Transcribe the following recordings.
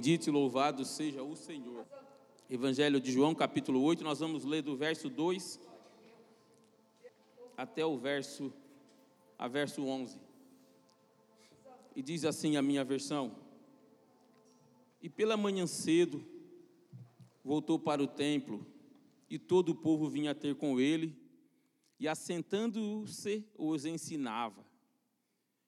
Bendito e louvado seja o Senhor. Evangelho de João, capítulo 8, nós vamos ler do verso 2 até o verso a verso 11. E diz assim a minha versão: E pela manhã cedo voltou para o templo, e todo o povo vinha ter com ele, e assentando-se os ensinava.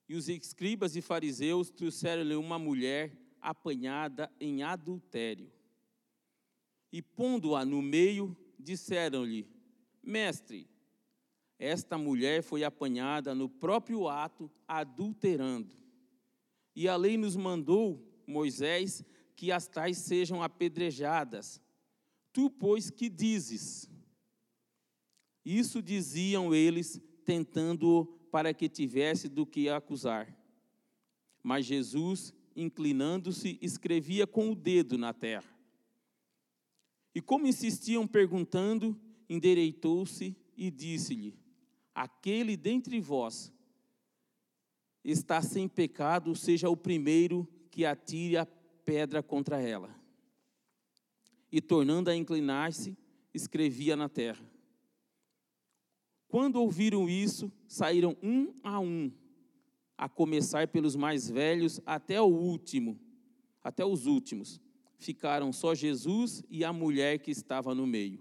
E os escribas e fariseus trouxeram-lhe uma mulher apanhada em adultério. E pondo-a no meio, disseram-lhe: Mestre, esta mulher foi apanhada no próprio ato, adulterando. E a lei nos mandou, Moisés, que as tais sejam apedrejadas. Tu, pois, que dizes? Isso diziam eles, tentando para que tivesse do que acusar. Mas Jesus, inclinando-se, escrevia com o dedo na terra. E como insistiam perguntando, endireitou-se e disse-lhe: Aquele dentre vós está sem pecado, seja o primeiro que atire a pedra contra ela. E tornando a inclinar-se, escrevia na terra. Quando ouviram isso, saíram um a um, a começar pelos mais velhos até o último, até os últimos. Ficaram só Jesus e a mulher que estava no meio.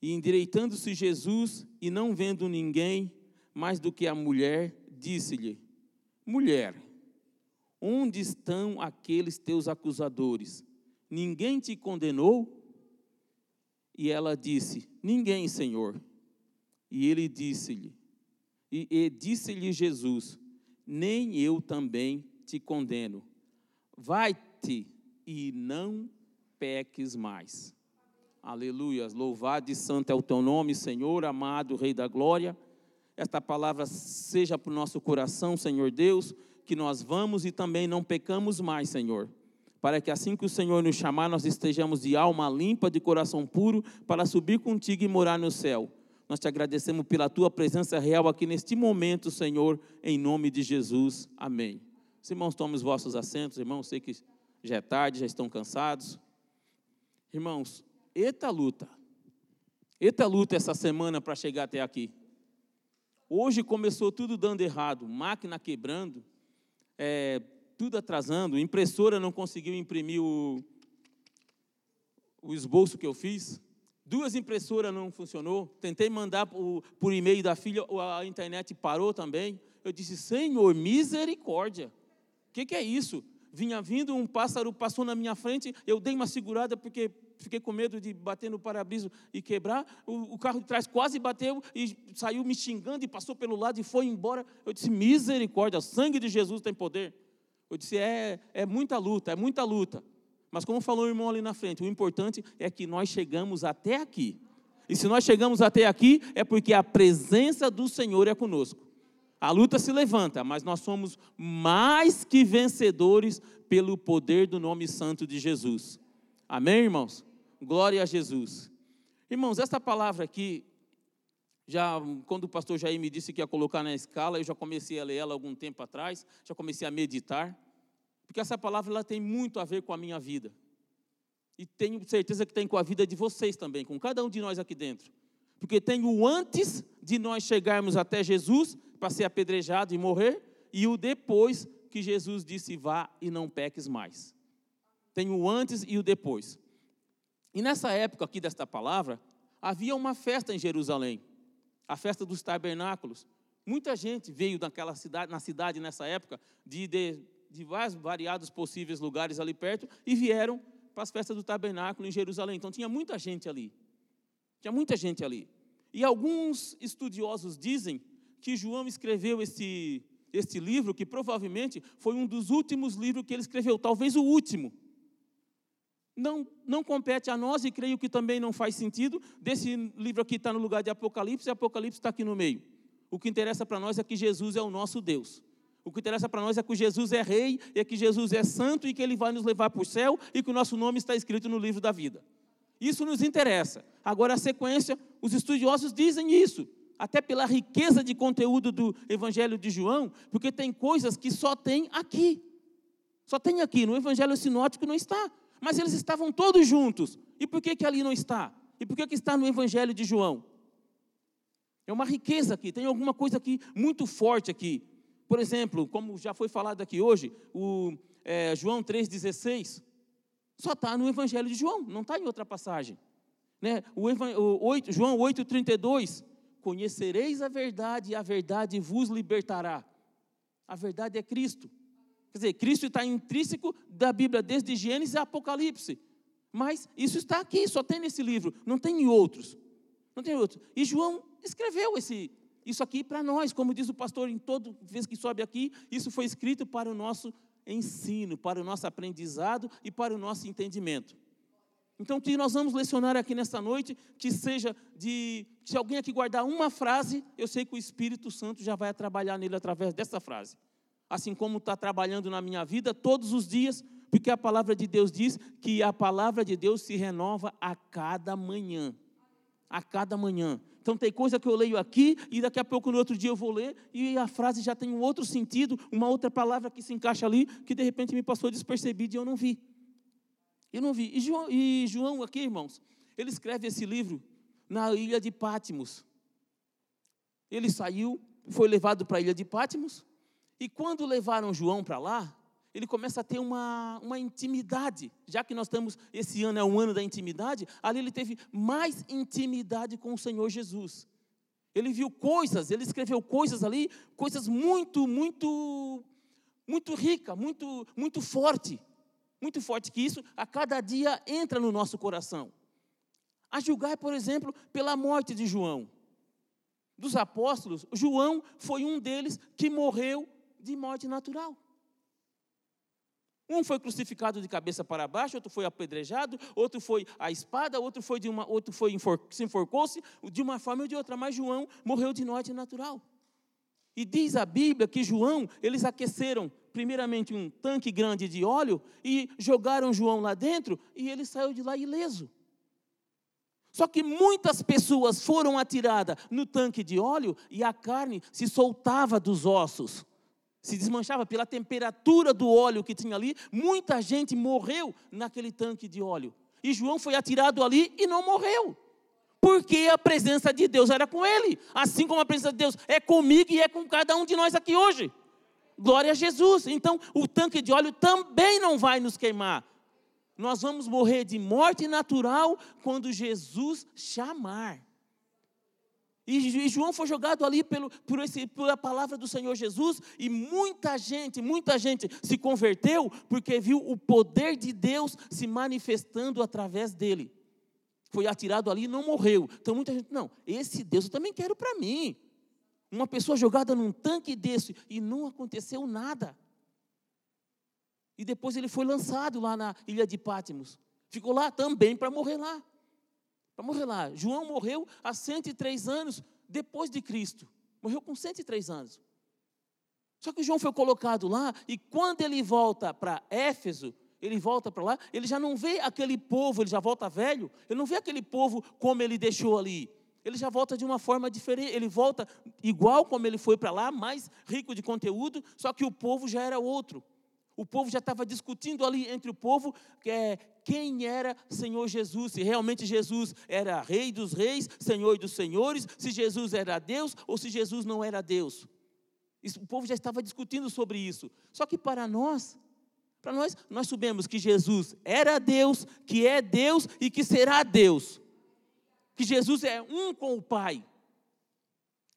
E endireitando-se Jesus e não vendo ninguém mais do que a mulher, disse-lhe: Mulher, onde estão aqueles teus acusadores? Ninguém te condenou? E ela disse: Ninguém, Senhor. E ele disse-lhe, e, e disse-lhe Jesus: Nem eu também te condeno. Vai-te e não peques mais. Aleluia. Louvado e santo é o teu nome, Senhor, amado Rei da Glória. Esta palavra seja para o nosso coração, Senhor Deus, que nós vamos e também não pecamos mais, Senhor. Para que assim que o Senhor nos chamar, nós estejamos de alma limpa, de coração puro, para subir contigo e morar no céu. Nós te agradecemos pela tua presença real aqui neste momento, Senhor, em nome de Jesus. Amém. Os irmãos, tomem os vossos assentos, irmãos. Sei que já é tarde, já estão cansados. Irmãos, Eita luta. Eita luta essa semana para chegar até aqui. Hoje começou tudo dando errado, máquina quebrando, é, tudo atrasando, impressora não conseguiu imprimir o, o esboço que eu fiz. Duas impressoras não funcionou. Tentei mandar por, por e-mail da filha, a internet parou também. Eu disse, Senhor, misericórdia. O que, que é isso? Vinha vindo um pássaro, passou na minha frente, eu dei uma segurada porque fiquei com medo de bater no para-brisa e quebrar. O, o, carro de trás quase bateu e saiu me xingando e passou pelo lado e foi embora. Eu disse: misericórdia, o sangue de Jesus tem poder. Eu disse: é, é muita luta, é muita luta. Mas como falou o irmão ali na frente, o importante é que nós chegamos até aqui. E se nós chegamos até aqui, é porque a presença do Senhor é conosco. A luta se levanta, mas nós somos mais que vencedores pelo poder do nome santo de Jesus. Amém, irmãos? Glória a Jesus. Irmãos, essa palavra aqui, já quando o pastor Jair me disse que ia colocar na escala, eu já comecei a ler ela algum tempo atrás, já comecei a meditar, porque essa palavra ela tem muito a ver com a minha vida. E tenho certeza que tem com a vida de vocês também, com cada um de nós aqui dentro. Porque tem o antes de nós chegarmos até Jesus para ser apedrejado e morrer, e o depois que Jesus disse: vá e não peques mais. Tem o antes e o depois. E nessa época aqui desta palavra, havia uma festa em Jerusalém, a festa dos tabernáculos. Muita gente veio daquela cidade, na cidade nessa época, de, de, de vários variados possíveis lugares ali perto, e vieram para as festas do tabernáculo em Jerusalém. Então tinha muita gente ali. Tinha muita gente ali. E alguns estudiosos dizem que João escreveu esse, este livro, que provavelmente foi um dos últimos livros que ele escreveu, talvez o último não, não compete a nós e creio que também não faz sentido. Desse livro aqui está no lugar de Apocalipse e Apocalipse está aqui no meio. O que interessa para nós é que Jesus é o nosso Deus. O que interessa para nós é que Jesus é rei, e é que Jesus é santo e que ele vai nos levar para o céu e que o nosso nome está escrito no livro da vida. Isso nos interessa. Agora, a sequência, os estudiosos dizem isso, até pela riqueza de conteúdo do Evangelho de João, porque tem coisas que só tem aqui. Só tem aqui, no Evangelho Sinótico não está. Mas eles estavam todos juntos. E por que, que ali não está? E por que, que está no Evangelho de João? É uma riqueza aqui, tem alguma coisa aqui muito forte aqui. Por exemplo, como já foi falado aqui hoje, o é, João 3,16, só está no Evangelho de João, não está em outra passagem. Né? O, o 8, João 8,32, conhecereis a verdade e a verdade vos libertará. A verdade é Cristo. Quer dizer, Cristo está intrínseco da Bíblia desde Gênesis a Apocalipse. Mas isso está aqui, só tem nesse livro, não tem em outros. Não tem outros. E João escreveu esse, isso aqui para nós, como diz o pastor em toda vez que sobe aqui, isso foi escrito para o nosso ensino, para o nosso aprendizado e para o nosso entendimento. Então, o que nós vamos lecionar aqui nesta noite, que seja de. Se alguém aqui guardar uma frase, eu sei que o Espírito Santo já vai trabalhar nele através dessa frase. Assim como está trabalhando na minha vida todos os dias, porque a palavra de Deus diz que a palavra de Deus se renova a cada manhã. A cada manhã. Então tem coisa que eu leio aqui e daqui a pouco no outro dia eu vou ler e a frase já tem um outro sentido, uma outra palavra que se encaixa ali que de repente me passou despercebido e eu não vi. Eu não vi. E João, e João aqui, irmãos, ele escreve esse livro na ilha de Pátimos. Ele saiu, foi levado para a ilha de Pátimos e quando levaram João para lá, ele começa a ter uma, uma intimidade. Já que nós estamos, esse ano é um ano da intimidade, ali ele teve mais intimidade com o Senhor Jesus. Ele viu coisas, ele escreveu coisas ali, coisas muito, muito, muito rica, muito, muito forte. Muito forte que isso, a cada dia entra no nosso coração. A julgar, por exemplo, pela morte de João. Dos apóstolos, João foi um deles que morreu de morte natural. Um foi crucificado de cabeça para baixo, outro foi apedrejado, outro foi a espada, outro foi de uma, outro foi se enforcou-se de uma forma ou de outra, mas João morreu de morte natural. E diz a Bíblia que João, eles aqueceram primeiramente um tanque grande de óleo e jogaram João lá dentro e ele saiu de lá ileso. Só que muitas pessoas foram atiradas no tanque de óleo e a carne se soltava dos ossos se desmanchava pela temperatura do óleo que tinha ali. Muita gente morreu naquele tanque de óleo. E João foi atirado ali e não morreu. Porque a presença de Deus era com ele. Assim como a presença de Deus é comigo e é com cada um de nós aqui hoje. Glória a Jesus. Então, o tanque de óleo também não vai nos queimar. Nós vamos morrer de morte natural quando Jesus chamar. E João foi jogado ali pelo, por esse, pela palavra do Senhor Jesus, e muita gente, muita gente se converteu porque viu o poder de Deus se manifestando através dele. Foi atirado ali e não morreu. Então muita gente, não, esse Deus eu também quero para mim. Uma pessoa jogada num tanque desse e não aconteceu nada. E depois ele foi lançado lá na ilha de Pátimos. Ficou lá também para morrer lá. Vamos morrer lá. João morreu há 103 anos depois de Cristo. Morreu com 103 anos. Só que João foi colocado lá e quando ele volta para Éfeso, ele volta para lá, ele já não vê aquele povo, ele já volta velho, ele não vê aquele povo como ele deixou ali. Ele já volta de uma forma diferente, ele volta igual como ele foi para lá, mais rico de conteúdo, só que o povo já era outro. O povo já estava discutindo ali entre o povo é, quem era Senhor Jesus, se realmente Jesus era Rei dos Reis, Senhor dos Senhores, se Jesus era Deus ou se Jesus não era Deus. O povo já estava discutindo sobre isso. Só que para nós, para nós, nós sabemos que Jesus era Deus, que é Deus e que será Deus. Que Jesus é um com o Pai.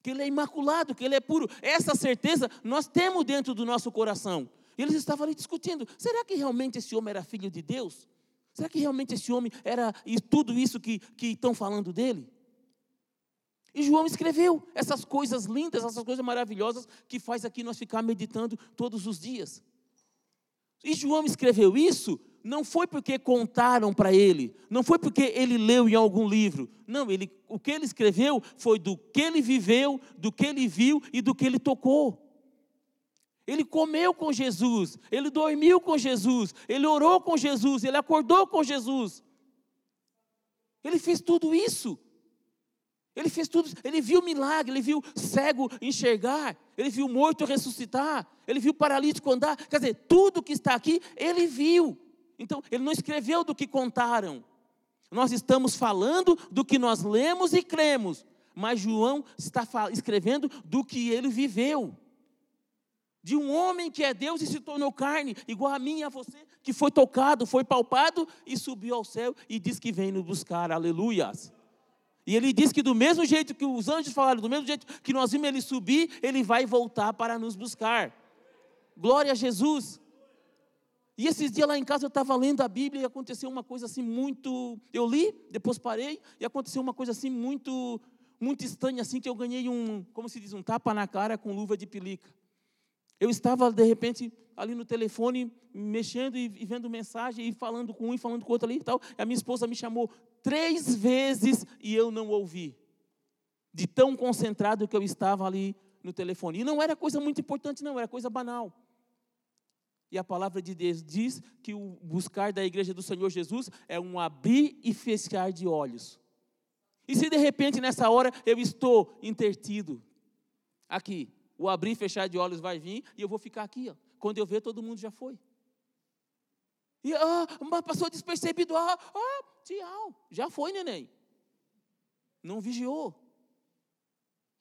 Que Ele é imaculado, que Ele é puro. Essa certeza nós temos dentro do nosso coração. E eles estavam ali discutindo: será que realmente esse homem era filho de Deus? Será que realmente esse homem era tudo isso que, que estão falando dele? E João escreveu essas coisas lindas, essas coisas maravilhosas que faz aqui nós ficar meditando todos os dias. E João escreveu isso não foi porque contaram para ele, não foi porque ele leu em algum livro. Não, ele, o que ele escreveu foi do que ele viveu, do que ele viu e do que ele tocou. Ele comeu com Jesus, ele dormiu com Jesus, ele orou com Jesus, ele acordou com Jesus. Ele fez tudo isso. Ele fez tudo, ele viu milagre, ele viu cego enxergar, ele viu morto ressuscitar, ele viu paralítico andar. Quer dizer, tudo que está aqui, ele viu. Então, ele não escreveu do que contaram. Nós estamos falando do que nós lemos e cremos, mas João está escrevendo do que ele viveu. De um homem que é Deus e se tornou carne, igual a mim e a você, que foi tocado, foi palpado e subiu ao céu e diz que vem nos buscar. Aleluias. E ele diz que do mesmo jeito que os anjos falaram, do mesmo jeito que nós vimos ele subir, ele vai voltar para nos buscar. Glória a Jesus. E esses dias lá em casa eu estava lendo a Bíblia e aconteceu uma coisa assim muito. Eu li, depois parei, e aconteceu uma coisa assim muito, muito estranha, assim, que eu ganhei um, como se diz, um tapa na cara com luva de pelica. Eu estava, de repente, ali no telefone, mexendo e, vendo mensagem, e falando com um e falando com outro ali e tal. E a minha esposa me chamou três vezes e eu não ouvi. De tão concentrado que eu estava ali no telefone. E não era coisa muito importante, não, era coisa banal. E a palavra de Deus diz que o buscar da igreja do Senhor Jesus é um abrir e fechar de olhos. E se de repente nessa hora eu estou intertido, aqui, o abrir e fechar de olhos vai vir e eu vou ficar aqui, ó. Quando eu ver, todo mundo já foi. E ah, mas passou despercebido, ah, ah, tchau, já foi, neném. Não vigiou.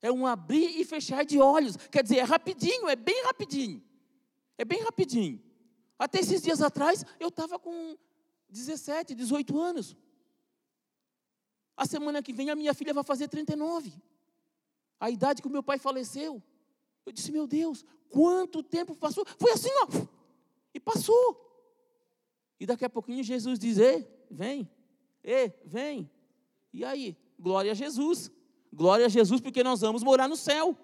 É um abrir e fechar de olhos. Quer dizer, é rapidinho, é bem rapidinho. É bem rapidinho. Até esses dias atrás, eu estava com 17, 18 anos. A semana que vem, a minha filha vai fazer 39. A idade que o meu pai faleceu. Eu disse, meu Deus, quanto tempo passou? Foi assim, ó. E passou. E daqui a pouquinho Jesus diz: Ei, vem, ei, vem. E aí, glória a Jesus. Glória a Jesus, porque nós vamos morar no céu.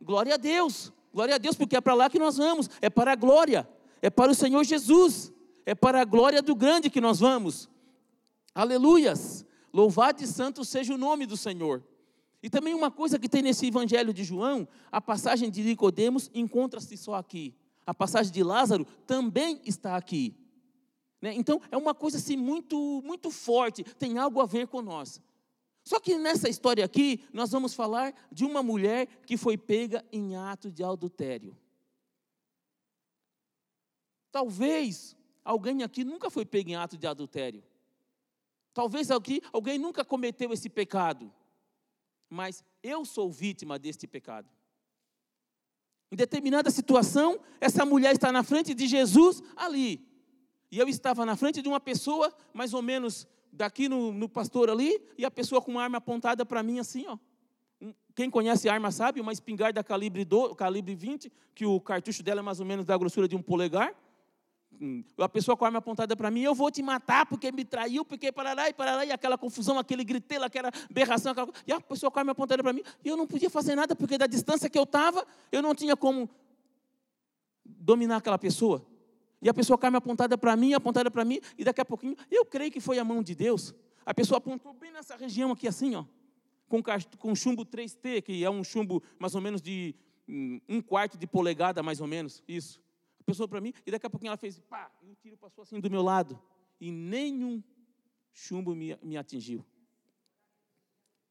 Glória a Deus. Glória a Deus, porque é para lá que nós vamos. É para a glória. É para o Senhor Jesus. É para a glória do grande que nós vamos. Aleluias. Louvado e santo seja o nome do Senhor. E também uma coisa que tem nesse evangelho de João, a passagem de Nicodemos encontra-se só aqui. A passagem de Lázaro também está aqui. Né? Então, é uma coisa assim muito, muito forte, tem algo a ver com nós. Só que nessa história aqui, nós vamos falar de uma mulher que foi pega em ato de adultério. Talvez alguém aqui nunca foi pego em ato de adultério. Talvez aqui alguém nunca cometeu esse pecado. Mas eu sou vítima deste pecado. Em determinada situação, essa mulher está na frente de Jesus ali. E eu estava na frente de uma pessoa, mais ou menos daqui no, no pastor ali, e a pessoa com uma arma apontada para mim assim, ó. Quem conhece arma sabe, uma espingarda calibre, do, calibre 20, que o cartucho dela é mais ou menos da grossura de um polegar. Hum, a pessoa com a arma apontada para mim, eu vou te matar porque me traiu, porque parará e parará, e aquela confusão, aquele gritelo, aquela berração, aquela... e a pessoa com a arma apontada para mim, e eu não podia fazer nada, porque da distância que eu estava, eu não tinha como dominar aquela pessoa. E a pessoa com a arma apontada para mim, apontada para mim, e daqui a pouquinho, eu creio que foi a mão de Deus. A pessoa apontou bem nessa região aqui, assim, ó, com, com chumbo 3T, que é um chumbo mais ou menos de hum, um quarto de polegada, mais ou menos, isso. Pessoa para mim, e daqui a pouquinho ela fez, pá, e o tiro passou assim do meu lado, e nenhum chumbo me, me atingiu.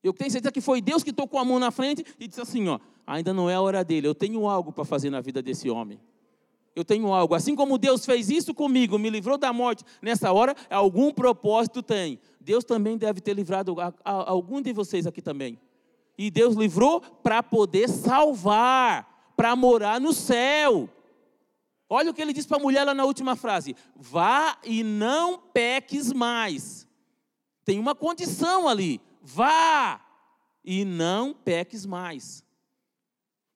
Eu tenho certeza que foi Deus que tocou a mão na frente e disse assim: ó, ainda não é a hora dele, eu tenho algo para fazer na vida desse homem eu tenho algo. Assim como Deus fez isso comigo, me livrou da morte nessa hora, algum propósito tem. Deus também deve ter livrado a, a algum de vocês aqui também. E Deus livrou para poder salvar, para morar no céu. Olha o que ele diz para a mulher lá na última frase: vá e não peques mais. Tem uma condição ali: vá e não peques mais.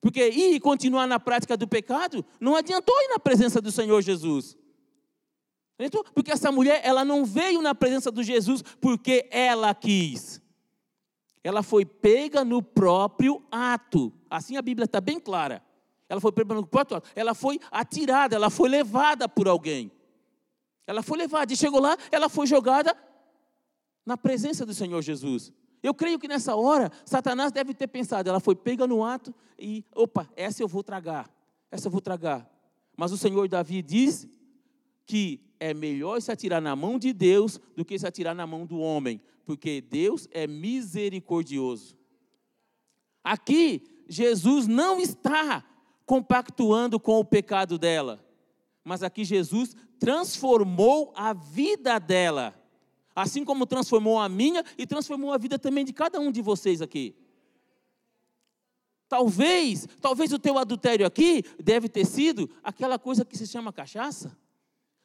Porque ir e continuar na prática do pecado não adiantou ir na presença do Senhor Jesus. Porque essa mulher, ela não veio na presença do Jesus porque ela quis. Ela foi pega no próprio ato. Assim a Bíblia está bem clara. Ela foi no próprio ato. Ela foi atirada, ela foi levada por alguém. Ela foi levada e chegou lá, ela foi jogada na presença do Senhor Jesus. Eu creio que nessa hora, Satanás deve ter pensado, ela foi pega no ato e, opa, essa eu vou tragar, essa eu vou tragar. Mas o Senhor Davi diz que é melhor se atirar na mão de Deus do que se atirar na mão do homem, porque Deus é misericordioso. Aqui, Jesus não está compactuando com o pecado dela, mas aqui Jesus transformou a vida dela, assim como transformou a minha e transformou a vida também de cada um de vocês aqui. Talvez, talvez o teu adultério aqui deve ter sido aquela coisa que se chama cachaça.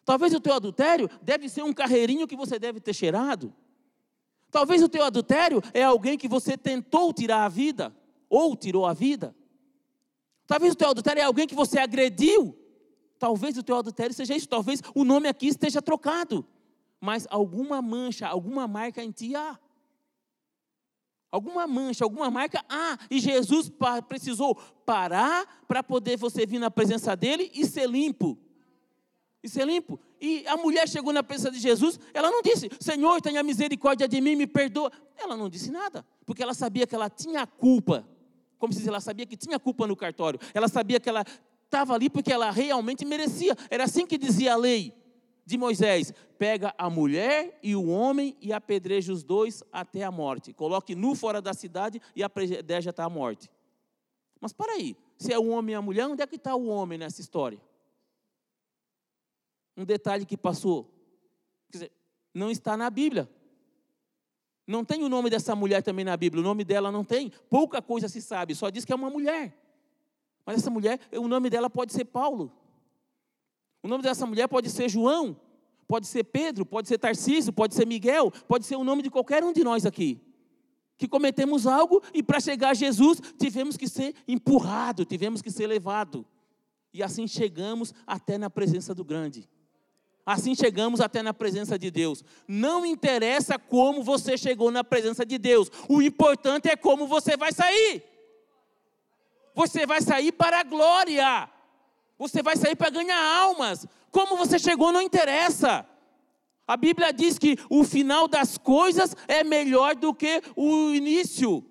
Talvez o teu adultério deve ser um carreirinho que você deve ter cheirado. Talvez o teu adultério é alguém que você tentou tirar a vida ou tirou a vida. Talvez o teu adultério é alguém que você agrediu. Talvez o teu adultério seja isso. Talvez o nome aqui esteja trocado. Mas alguma mancha, alguma marca em ti há. Alguma mancha, alguma marca há. E Jesus precisou parar para poder você vir na presença dele e ser limpo e ser limpo. E a mulher chegou na presença de Jesus, ela não disse, Senhor, tenha misericórdia de mim, me perdoa. Ela não disse nada, porque ela sabia que ela tinha culpa. Como se ela sabia que tinha culpa no cartório. Ela sabia que ela estava ali porque ela realmente merecia. Era assim que dizia a lei de Moisés: pega a mulher e o homem e apedreja os dois até a morte. Coloque nu fora da cidade e apedreja até a morte. Mas para aí, se é o homem e a mulher, onde é que está o homem nessa história? um detalhe que passou. Quer dizer, não está na Bíblia. Não tem o nome dessa mulher também na Bíblia, o nome dela não tem. Pouca coisa se sabe, só diz que é uma mulher. Mas essa mulher, o nome dela pode ser Paulo. O nome dessa mulher pode ser João, pode ser Pedro, pode ser Tarcísio, pode ser Miguel, pode ser o nome de qualquer um de nós aqui. Que cometemos algo e para chegar a Jesus tivemos que ser empurrado, tivemos que ser levado. E assim chegamos até na presença do grande. Assim chegamos até na presença de Deus. Não interessa como você chegou na presença de Deus, o importante é como você vai sair. Você vai sair para a glória, você vai sair para ganhar almas. Como você chegou não interessa. A Bíblia diz que o final das coisas é melhor do que o início.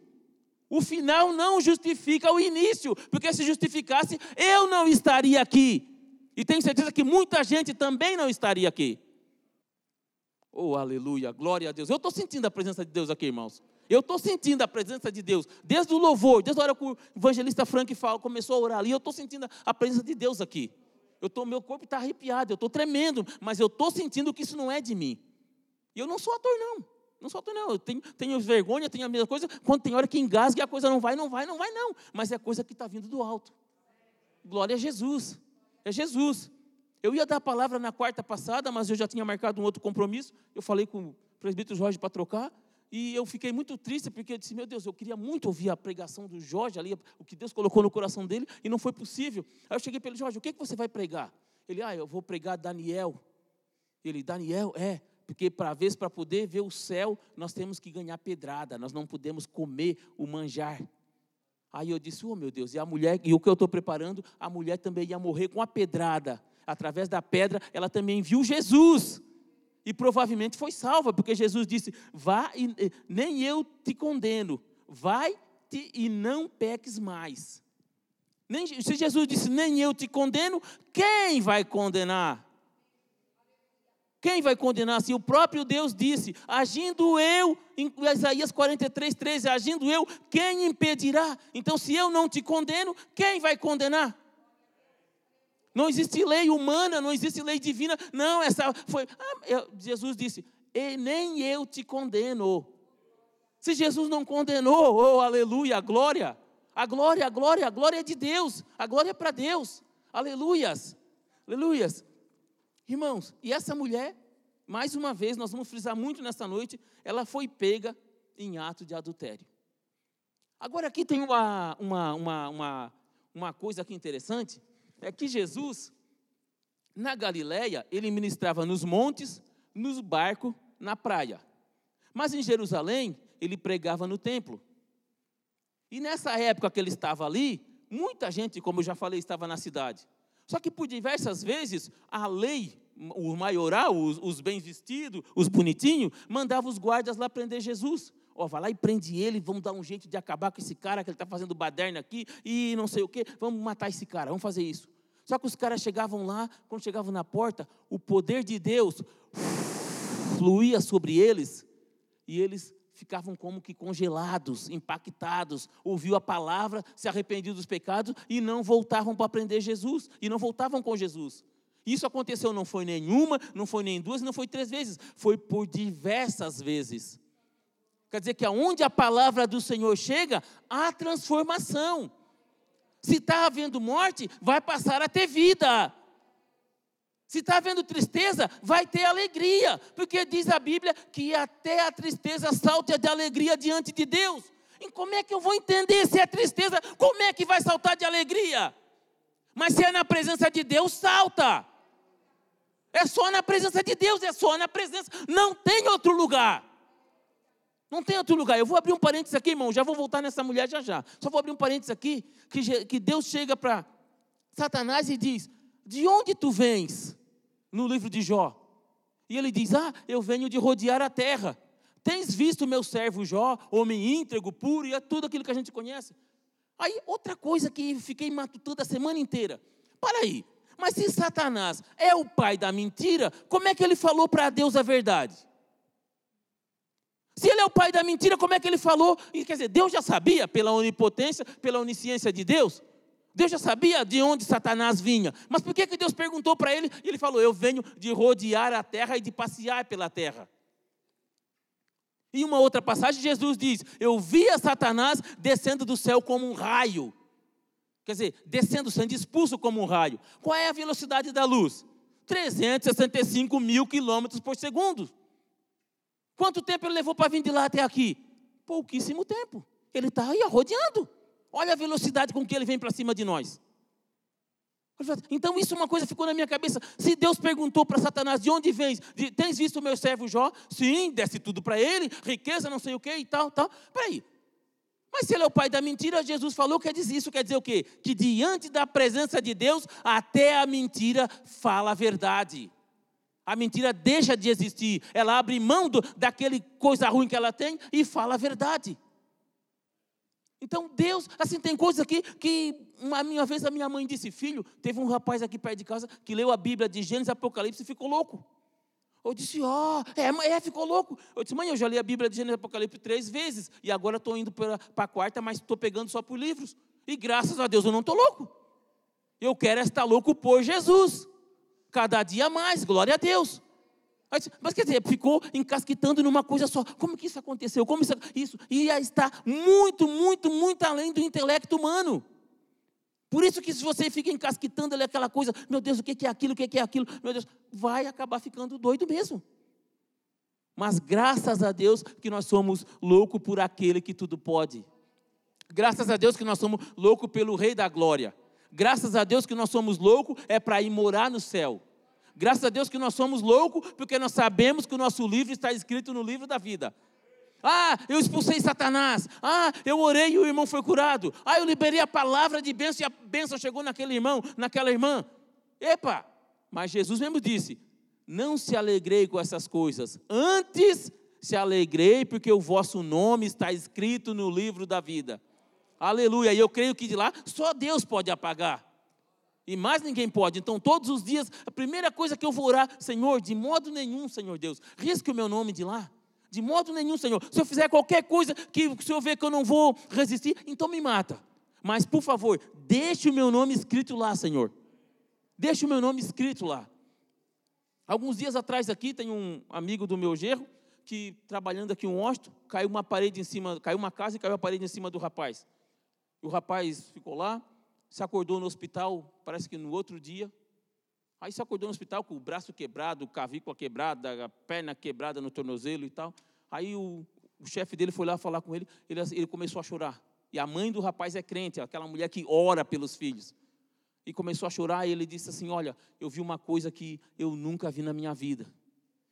O final não justifica o início, porque se justificasse, eu não estaria aqui. E tenho certeza que muita gente também não estaria aqui. Oh, aleluia, glória a Deus. Eu estou sentindo a presença de Deus aqui, irmãos. Eu estou sentindo a presença de Deus. Desde o louvor, desde a hora que o evangelista Frank fala, começou a orar ali, eu estou sentindo a presença de Deus aqui. Eu tô, meu corpo está arrepiado, eu estou tremendo, mas eu estou sentindo que isso não é de mim. E eu não sou ator, não. Não sou ator, não. Eu tenho, tenho vergonha, tenho a mesma coisa. Quando tem hora que engasga e a coisa não vai, não vai, não vai, não. Mas é coisa que está vindo do alto. Glória a Jesus é Jesus. Eu ia dar a palavra na quarta passada, mas eu já tinha marcado um outro compromisso. Eu falei com o presbítero Jorge para trocar. E eu fiquei muito triste, porque eu disse, meu Deus, eu queria muito ouvir a pregação do Jorge ali, o que Deus colocou no coração dele, e não foi possível. Aí eu cheguei para ele, Jorge, o que, que você vai pregar? Ele, ah, eu vou pregar Daniel. Ele, Daniel, é, porque para vez para poder ver o céu, nós temos que ganhar pedrada, nós não podemos comer o manjar. Aí eu disse, oh meu Deus, e a mulher, e o que eu estou preparando, a mulher também ia morrer com a pedrada. Através da pedra, ela também viu Jesus. E provavelmente foi salva, porque Jesus disse: Vá e nem eu te condeno, vai -te e não peques mais. Nem, se Jesus disse: Nem eu te condeno, quem vai condenar? Quem vai condenar se o próprio Deus disse: agindo eu, em Isaías 43, 13, agindo eu, quem impedirá? Então, se eu não te condeno, quem vai condenar? Não existe lei humana, não existe lei divina. Não, essa foi. Ah, Jesus disse: nem eu te condeno. Se Jesus não condenou, oh aleluia, a glória, a glória, a glória, a glória é de Deus, a glória é para Deus, aleluias, aleluias. Irmãos, e essa mulher, mais uma vez, nós vamos frisar muito nessa noite, ela foi pega em ato de adultério. Agora, aqui tem uma, uma, uma, uma, uma coisa aqui interessante, é que Jesus, na Galiléia, ele ministrava nos montes, nos barcos, na praia. Mas em Jerusalém, ele pregava no templo. E nessa época que ele estava ali, muita gente, como eu já falei, estava na cidade. Só que por diversas vezes a lei, o maioral, os, os bem vestidos, os bonitinhos, mandava os guardas lá prender Jesus. Ó, vai lá e prende ele, vamos dar um jeito de acabar com esse cara que ele está fazendo baderna aqui e não sei o quê, vamos matar esse cara, vamos fazer isso. Só que os caras chegavam lá, quando chegavam na porta, o poder de Deus fluía sobre eles e eles ficavam como que congelados, impactados, ouviu a palavra, se arrependiam dos pecados e não voltavam para aprender Jesus, e não voltavam com Jesus. Isso aconteceu não foi nenhuma, não foi nem duas, não foi três vezes, foi por diversas vezes. Quer dizer que aonde a palavra do Senhor chega, há transformação. Se está havendo morte, vai passar a ter vida. Se está havendo tristeza, vai ter alegria, porque diz a Bíblia que até a tristeza salta de alegria diante de Deus. E como é que eu vou entender se é tristeza? Como é que vai saltar de alegria? Mas se é na presença de Deus, salta. É só na presença de Deus, é só na presença, não tem outro lugar. Não tem outro lugar. Eu vou abrir um parênteses aqui, irmão, já vou voltar nessa mulher já já. Só vou abrir um parênteses aqui, que, que Deus chega para Satanás e diz: De onde tu vens? No livro de Jó. E ele diz: Ah, eu venho de rodear a terra. Tens visto meu servo Jó, homem íntegro, puro, e é tudo aquilo que a gente conhece. Aí, outra coisa que fiquei matutando a semana inteira. Para aí, mas se Satanás é o pai da mentira, como é que ele falou para Deus a verdade? Se ele é o pai da mentira, como é que ele falou? E, quer dizer, Deus já sabia, pela onipotência, pela onisciência de Deus, Deus já sabia de onde Satanás vinha. Mas por que, que Deus perguntou para ele? E ele falou: Eu venho de rodear a terra e de passear pela terra. Em uma outra passagem, Jesus diz: Eu via Satanás descendo do céu como um raio. Quer dizer, descendo, sendo expulso como um raio. Qual é a velocidade da luz? 365 mil quilômetros por segundo. Quanto tempo ele levou para vir de lá até aqui? Pouquíssimo tempo. Ele está aí rodeando. Olha a velocidade com que ele vem para cima de nós. Então, isso é uma coisa que ficou na minha cabeça. Se Deus perguntou para Satanás: de onde vens? De, Tens visto o meu servo Jó? Sim, desce tudo para ele, riqueza, não sei o que e tal, tal. Peraí, mas se ele é o pai da mentira, Jesus falou que dizer isso quer dizer o quê? Que diante da presença de Deus, até a mentira fala a verdade. A mentira deixa de existir, ela abre mão do, daquele coisa ruim que ela tem e fala a verdade. Então Deus, assim, tem coisas aqui que uma minha vez a minha mãe disse, filho, teve um rapaz aqui perto de casa que leu a Bíblia de Gênesis Apocalipse e ficou louco. Eu disse, ó, oh, é, é, ficou louco. Eu disse, mãe, eu já li a Bíblia de Gênesis Apocalipse três vezes, e agora estou indo para a quarta, mas estou pegando só por livros. E graças a Deus eu não estou louco. Eu quero estar louco por Jesus. Cada dia mais, glória a Deus. Mas quer dizer, ficou encasquetando numa coisa só. Como que isso aconteceu? Como isso, isso ia estar muito, muito, muito além do intelecto humano. Por isso que se você fica encasquetando ali aquela coisa, meu Deus, o que é aquilo, o que é aquilo, meu Deus, vai acabar ficando doido mesmo. Mas graças a Deus que nós somos loucos por aquele que tudo pode. Graças a Deus que nós somos loucos pelo Rei da Glória. Graças a Deus que nós somos loucos é para ir morar no céu. Graças a Deus que nós somos loucos porque nós sabemos que o nosso livro está escrito no livro da vida. Ah, eu expulsei Satanás. Ah, eu orei e o irmão foi curado. Ah, eu liberei a palavra de bênção e a bênção chegou naquele irmão, naquela irmã. Epa! Mas Jesus mesmo disse: Não se alegrei com essas coisas. Antes se alegrei porque o vosso nome está escrito no livro da vida. Aleluia. E eu creio que de lá só Deus pode apagar. E mais ninguém pode. Então, todos os dias, a primeira coisa que eu vou orar, Senhor, de modo nenhum, Senhor Deus, risque o meu nome de lá. De modo nenhum, Senhor. Se eu fizer qualquer coisa que o Senhor vê que eu não vou resistir, então me mata. Mas, por favor, deixe o meu nome escrito lá, Senhor. Deixe o meu nome escrito lá. Alguns dias atrás aqui, tem um amigo do meu gerro, que trabalhando aqui um Washington, caiu uma parede em cima, caiu uma casa e caiu a parede em cima do rapaz. E o rapaz ficou lá, se acordou no hospital, parece que no outro dia. Aí se acordou no hospital com o braço quebrado, cavícula quebrada, a perna quebrada no tornozelo e tal. Aí o, o chefe dele foi lá falar com ele, ele, ele começou a chorar. E a mãe do rapaz é crente, aquela mulher que ora pelos filhos. E começou a chorar e ele disse assim: Olha, eu vi uma coisa que eu nunca vi na minha vida.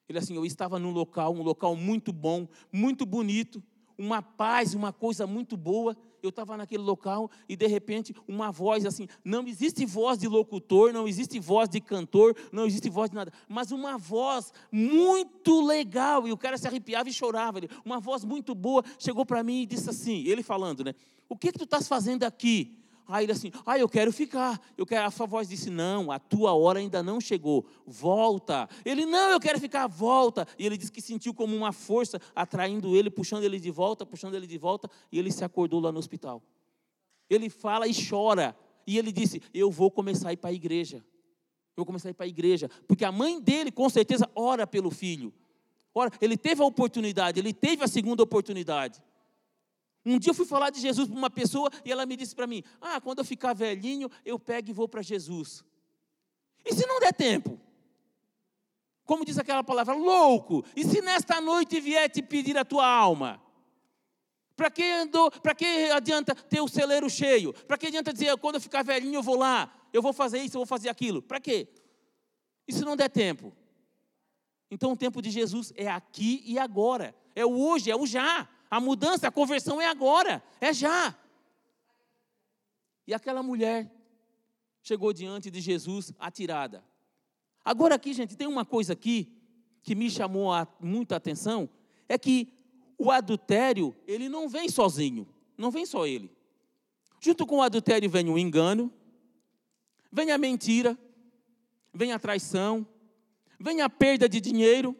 Ele assim, eu estava num local, um local muito bom, muito bonito, uma paz, uma coisa muito boa. Eu estava naquele local e de repente uma voz assim, não existe voz de locutor, não existe voz de cantor, não existe voz de nada, mas uma voz muito legal. E o cara se arrepiava e chorava. Uma voz muito boa chegou para mim e disse assim, ele falando, né? O que, que tu estás fazendo aqui? Aí ele assim, ah, eu quero ficar. Eu quero. A sua voz disse, não, a tua hora ainda não chegou. Volta. Ele, não, eu quero ficar, volta. E ele disse que sentiu como uma força atraindo ele, puxando ele de volta, puxando ele de volta. E ele se acordou lá no hospital. Ele fala e chora. E ele disse, eu vou começar a ir para a igreja. Eu vou começar a ir para a igreja. Porque a mãe dele, com certeza, ora pelo filho. Ora, ele teve a oportunidade, ele teve a segunda oportunidade. Um dia eu fui falar de Jesus para uma pessoa e ela me disse para mim: Ah, quando eu ficar velhinho, eu pego e vou para Jesus. E se não der tempo? Como diz aquela palavra, louco. E se nesta noite vier te pedir a tua alma? Para que andou? Para que adianta ter o celeiro cheio? Para que adianta dizer quando eu ficar velhinho eu vou lá, eu vou fazer isso, eu vou fazer aquilo? Para quê? E se não der tempo? Então o tempo de Jesus é aqui e agora. É o hoje, é o já. A mudança, a conversão é agora, é já. E aquela mulher chegou diante de Jesus atirada. Agora aqui, gente, tem uma coisa aqui que me chamou a, muita atenção, é que o adultério, ele não vem sozinho, não vem só ele. Junto com o adultério vem o engano, vem a mentira, vem a traição, vem a perda de dinheiro,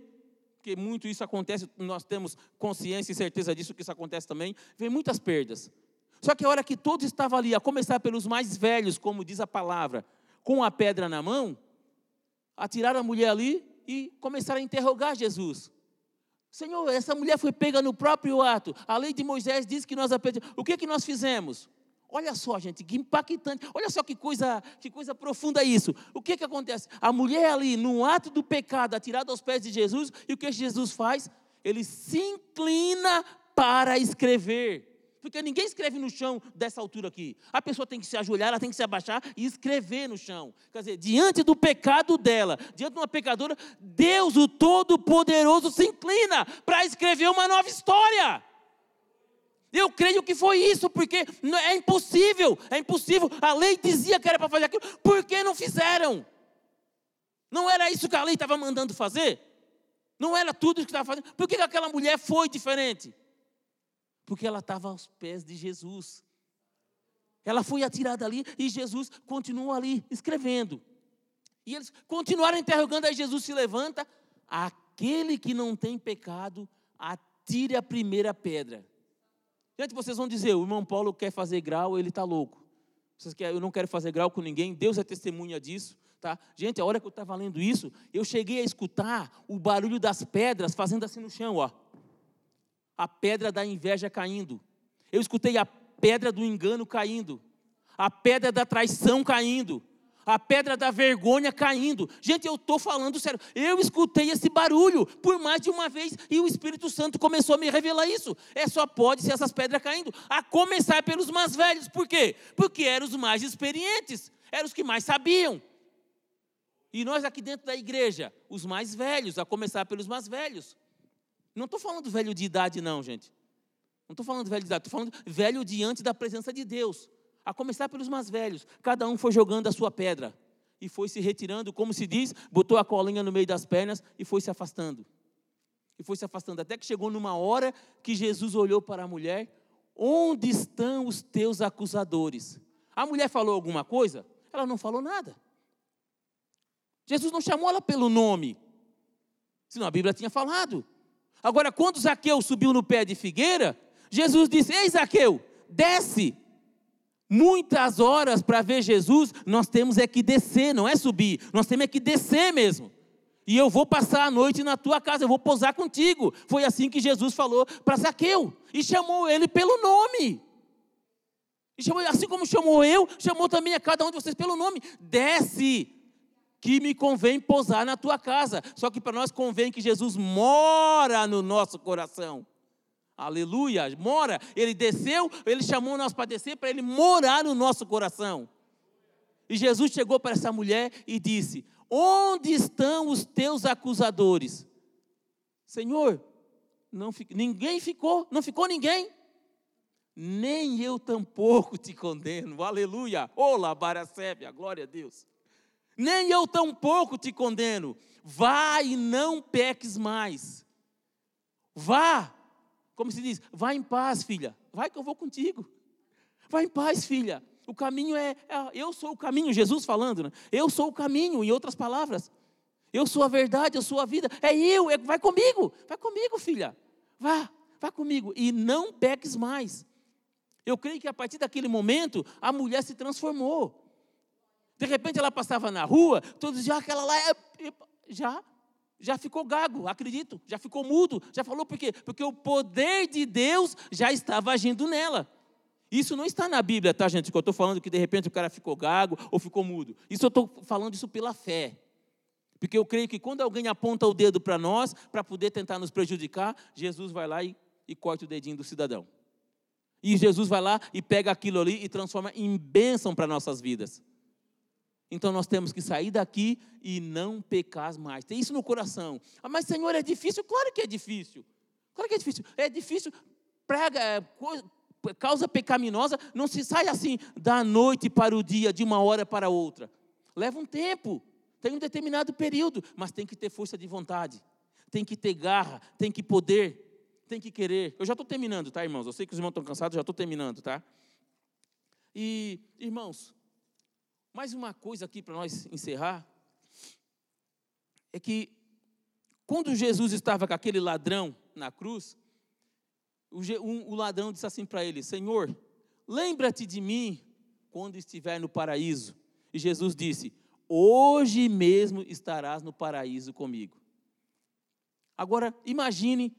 porque muito isso acontece, nós temos consciência e certeza disso que isso acontece também, vem muitas perdas. Só que a hora que todos estavam ali, a começar pelos mais velhos, como diz a palavra, com a pedra na mão, atiraram a mulher ali e começaram a interrogar Jesus. Senhor, essa mulher foi pega no próprio ato. A lei de Moisés diz que nós aprendemos. O que, que nós fizemos? Olha só, gente, que impactante. Olha só que coisa, que coisa profunda isso. O que que acontece? A mulher ali, no ato do pecado, atirada aos pés de Jesus, e o que Jesus faz? Ele se inclina para escrever. Porque ninguém escreve no chão dessa altura aqui. A pessoa tem que se ajoelhar, ela tem que se abaixar e escrever no chão. Quer dizer, diante do pecado dela, diante de uma pecadora, Deus, o Todo-Poderoso, se inclina para escrever uma nova história. Eu creio que foi isso, porque é impossível, é impossível. A lei dizia que era para fazer aquilo, por que não fizeram? Não era isso que a lei estava mandando fazer? Não era tudo isso que estava fazendo? Por que aquela mulher foi diferente? Porque ela estava aos pés de Jesus. Ela foi atirada ali e Jesus continuou ali escrevendo. E eles continuaram interrogando, aí Jesus se levanta. Aquele que não tem pecado, atire a primeira pedra. Gente, vocês vão dizer, o irmão Paulo quer fazer grau, ele está louco. Vocês querem, eu não quero fazer grau com ninguém, Deus é testemunha disso. Tá? Gente, a hora que eu estava lendo isso, eu cheguei a escutar o barulho das pedras fazendo assim no chão, ó. A pedra da inveja caindo. Eu escutei a pedra do engano caindo. A pedra da traição caindo a pedra da vergonha caindo. Gente, eu estou falando sério. Eu escutei esse barulho por mais de uma vez e o Espírito Santo começou a me revelar isso. É só pode ser essas pedras caindo. A começar pelos mais velhos. Por quê? Porque eram os mais experientes, eram os que mais sabiam. E nós aqui dentro da igreja, os mais velhos, a começar pelos mais velhos. Não estou falando velho de idade, não, gente. Não estou falando velho de idade, estou falando velho diante da presença de Deus a começar pelos mais velhos. Cada um foi jogando a sua pedra e foi se retirando, como se diz, botou a colinha no meio das pernas e foi se afastando. E foi se afastando até que chegou numa hora que Jesus olhou para a mulher: Onde estão os teus acusadores? A mulher falou alguma coisa? Ela não falou nada. Jesus não chamou ela pelo nome, senão a Bíblia tinha falado. Agora, quando Zaqueu subiu no pé de figueira, Jesus disse: Ei, Zaqueu, desce, Muitas horas para ver Jesus, nós temos é que descer, não é subir, nós temos é que descer mesmo. E eu vou passar a noite na tua casa, eu vou posar contigo. Foi assim que Jesus falou para Zaqueu e chamou ele pelo nome. E chamou, assim como chamou eu, chamou também a cada um de vocês pelo nome. Desce, que me convém posar na tua casa. Só que para nós convém que Jesus mora no nosso coração. Aleluia, mora. Ele desceu, ele chamou nós para descer, para ele morar no nosso coração. E Jesus chegou para essa mulher e disse: Onde estão os teus acusadores? Senhor, não, ninguém ficou, não ficou ninguém. Nem eu tampouco te condeno. Aleluia. Olá, Baracébia, glória a Deus. Nem eu tampouco te condeno. Vá e não peques mais. Vá como se diz, vai em paz, filha. Vai que eu vou contigo. Vai em paz, filha. O caminho é, é, eu sou o caminho, Jesus falando, né? Eu sou o caminho, em outras palavras. Eu sou a verdade, eu sou a vida. É eu, é, vai comigo, vai comigo, filha. Vá, vá comigo. E não peques mais. Eu creio que a partir daquele momento, a mulher se transformou. De repente ela passava na rua, todos diziam, ah, aquela lá é. Já, já ficou gago, acredito, já ficou mudo, já falou por quê? Porque o poder de Deus já estava agindo nela. Isso não está na Bíblia, tá, gente? Que eu estou falando que de repente o cara ficou gago ou ficou mudo. Isso eu estou falando isso pela fé. Porque eu creio que quando alguém aponta o dedo para nós, para poder tentar nos prejudicar, Jesus vai lá e, e corta o dedinho do cidadão. E Jesus vai lá e pega aquilo ali e transforma em bênção para nossas vidas. Então nós temos que sair daqui e não pecar mais. Tem isso no coração. Ah, mas Senhor, é difícil? Claro que é difícil. Claro que é difícil. É difícil, prega, é, causa pecaminosa, não se sai assim da noite para o dia, de uma hora para outra. Leva um tempo, tem um determinado período, mas tem que ter força de vontade, tem que ter garra, tem que poder, tem que querer. Eu já estou terminando, tá, irmãos? Eu sei que os irmãos estão cansados, já estou terminando, tá? E, irmãos, mais uma coisa aqui para nós encerrar, é que quando Jesus estava com aquele ladrão na cruz, o, ladrão disse assim para ele: Senhor, lembra-te de mim quando estiver no paraíso. E Jesus disse: Hoje mesmo estarás no paraíso comigo. Agora, imagine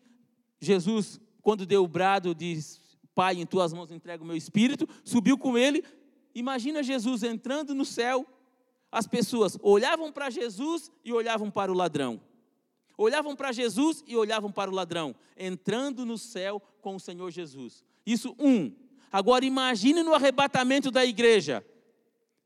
Jesus, quando deu o brado, diz: Pai, em tuas mãos entrego o meu espírito, subiu com ele. Imagina Jesus entrando no céu, as pessoas olhavam para Jesus e olhavam para o ladrão olhavam para Jesus e olhavam para o ladrão, entrando no céu com o Senhor Jesus. Isso, um. Agora imagine no arrebatamento da igreja.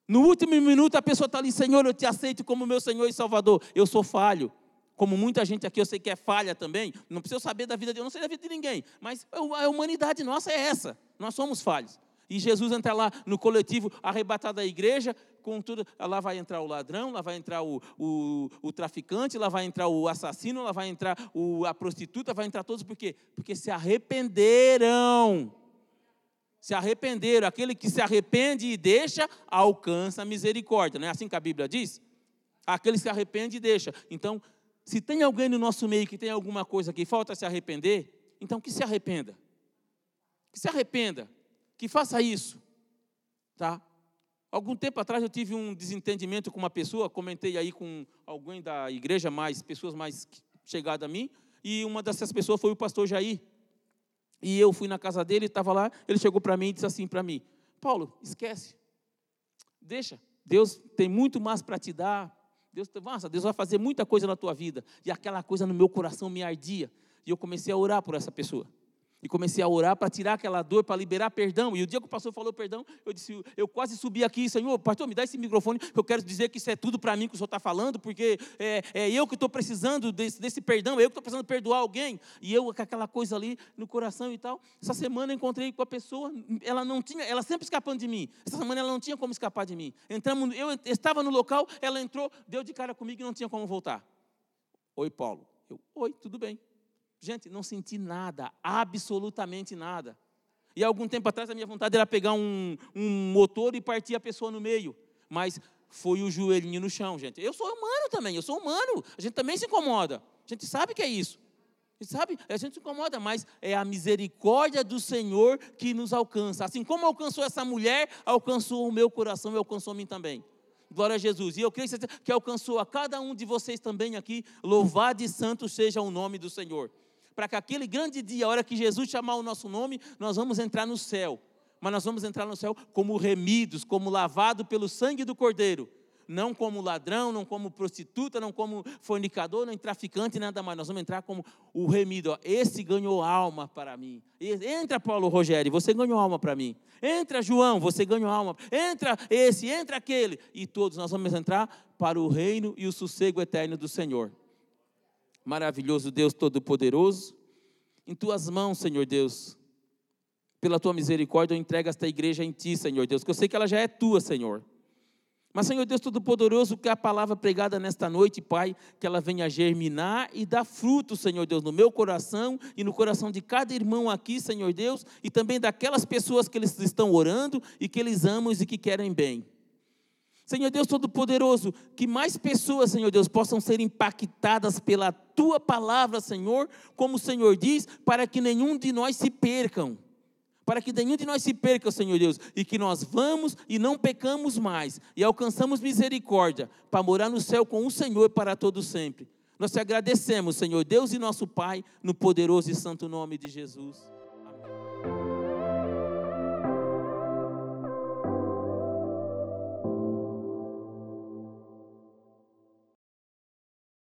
No último minuto a pessoa está ali, Senhor, eu te aceito como meu Senhor e Salvador. Eu sou falho. Como muita gente aqui eu sei que é falha também. Não precisa saber da vida de eu não sei da vida de ninguém. Mas a humanidade nossa é essa. Nós somos falhos. E Jesus entra lá no coletivo arrebatado da igreja, com tudo. Lá vai entrar o ladrão, lá vai entrar o, o, o traficante, lá vai entrar o assassino, lá vai entrar o, a prostituta, vai entrar todos, por quê? Porque se arrependeram. Se arrependeram. Aquele que se arrepende e deixa, alcança a misericórdia. Não é assim que a Bíblia diz? Aquele que se arrepende e deixa. Então, se tem alguém no nosso meio que tem alguma coisa que falta se arrepender, então que se arrependa. Que se arrependa que faça isso, tá? Algum tempo atrás eu tive um desentendimento com uma pessoa, comentei aí com alguém da igreja, mais pessoas mais chegadas a mim, e uma dessas pessoas foi o pastor Jair. E eu fui na casa dele, estava lá, ele chegou para mim e disse assim para mim: Paulo, esquece, deixa, Deus tem muito mais para te dar. Deus, nossa, Deus vai fazer muita coisa na tua vida. E aquela coisa no meu coração me ardia. E eu comecei a orar por essa pessoa. E comecei a orar para tirar aquela dor, para liberar perdão. E o dia que o pastor falou perdão, eu disse, eu quase subi aqui, Senhor, pastor, me dá esse microfone, que eu quero dizer que isso é tudo para mim que o senhor está falando, porque é, é eu que estou precisando desse, desse, perdão, é eu que estou precisando perdoar alguém. E eu com aquela coisa ali no coração e tal. Essa semana eu encontrei com a pessoa, ela não tinha, ela sempre escapando de mim. Essa semana ela não tinha como escapar de mim. Entramos, eu estava no local, ela entrou, deu de cara comigo e não tinha como voltar. Oi, Paulo. Eu, oi, tudo bem. Gente, não senti nada, absolutamente nada. E algum tempo atrás a minha vontade era pegar um, um motor e partir a pessoa no meio. Mas foi o joelhinho no chão, gente. Eu sou humano também, eu sou humano. A gente também se incomoda. A gente sabe que é isso. A gente sabe, a gente se incomoda, mas é a misericórdia do Senhor que nos alcança. Assim como alcançou essa mulher, alcançou o meu coração e alcançou a mim também. Glória a Jesus. E eu creio que alcançou a cada um de vocês também aqui. Louvado e santo seja o nome do Senhor para que aquele grande dia, a hora que Jesus chamar o nosso nome, nós vamos entrar no céu. Mas nós vamos entrar no céu como remidos, como lavado pelo sangue do Cordeiro. Não como ladrão, não como prostituta, não como fornicador, nem traficante, nada mais. Nós vamos entrar como o remido. Esse ganhou alma para mim. Entra, Paulo Rogério, você ganhou alma para mim. Entra, João, você ganhou alma. Entra esse, entra aquele. E todos nós vamos entrar para o reino e o sossego eterno do Senhor maravilhoso Deus Todo-Poderoso. Em tuas mãos, Senhor Deus, pela tua misericórdia, eu entrego esta igreja em ti, Senhor Deus, que eu sei que ela já é tua, Senhor. Mas, Senhor Deus Todo-Poderoso, que a palavra pregada nesta noite, Pai, que ela venha germinar e dar fruto, Senhor Deus, no meu coração e no coração de cada irmão aqui, Senhor Deus, e também daquelas pessoas que eles estão orando e que eles amam e que querem bem. Senhor Deus Todo-Poderoso, que mais pessoas, Senhor Deus, possam ser impactadas pela tua palavra, Senhor, como o Senhor diz, para que nenhum de nós se percam para que nenhum de nós se perca, Senhor Deus, e que nós vamos e não pecamos mais, e alcançamos misericórdia, para morar no céu com o Senhor para todo sempre. Nós te agradecemos, Senhor Deus e nosso Pai, no poderoso e santo nome de Jesus.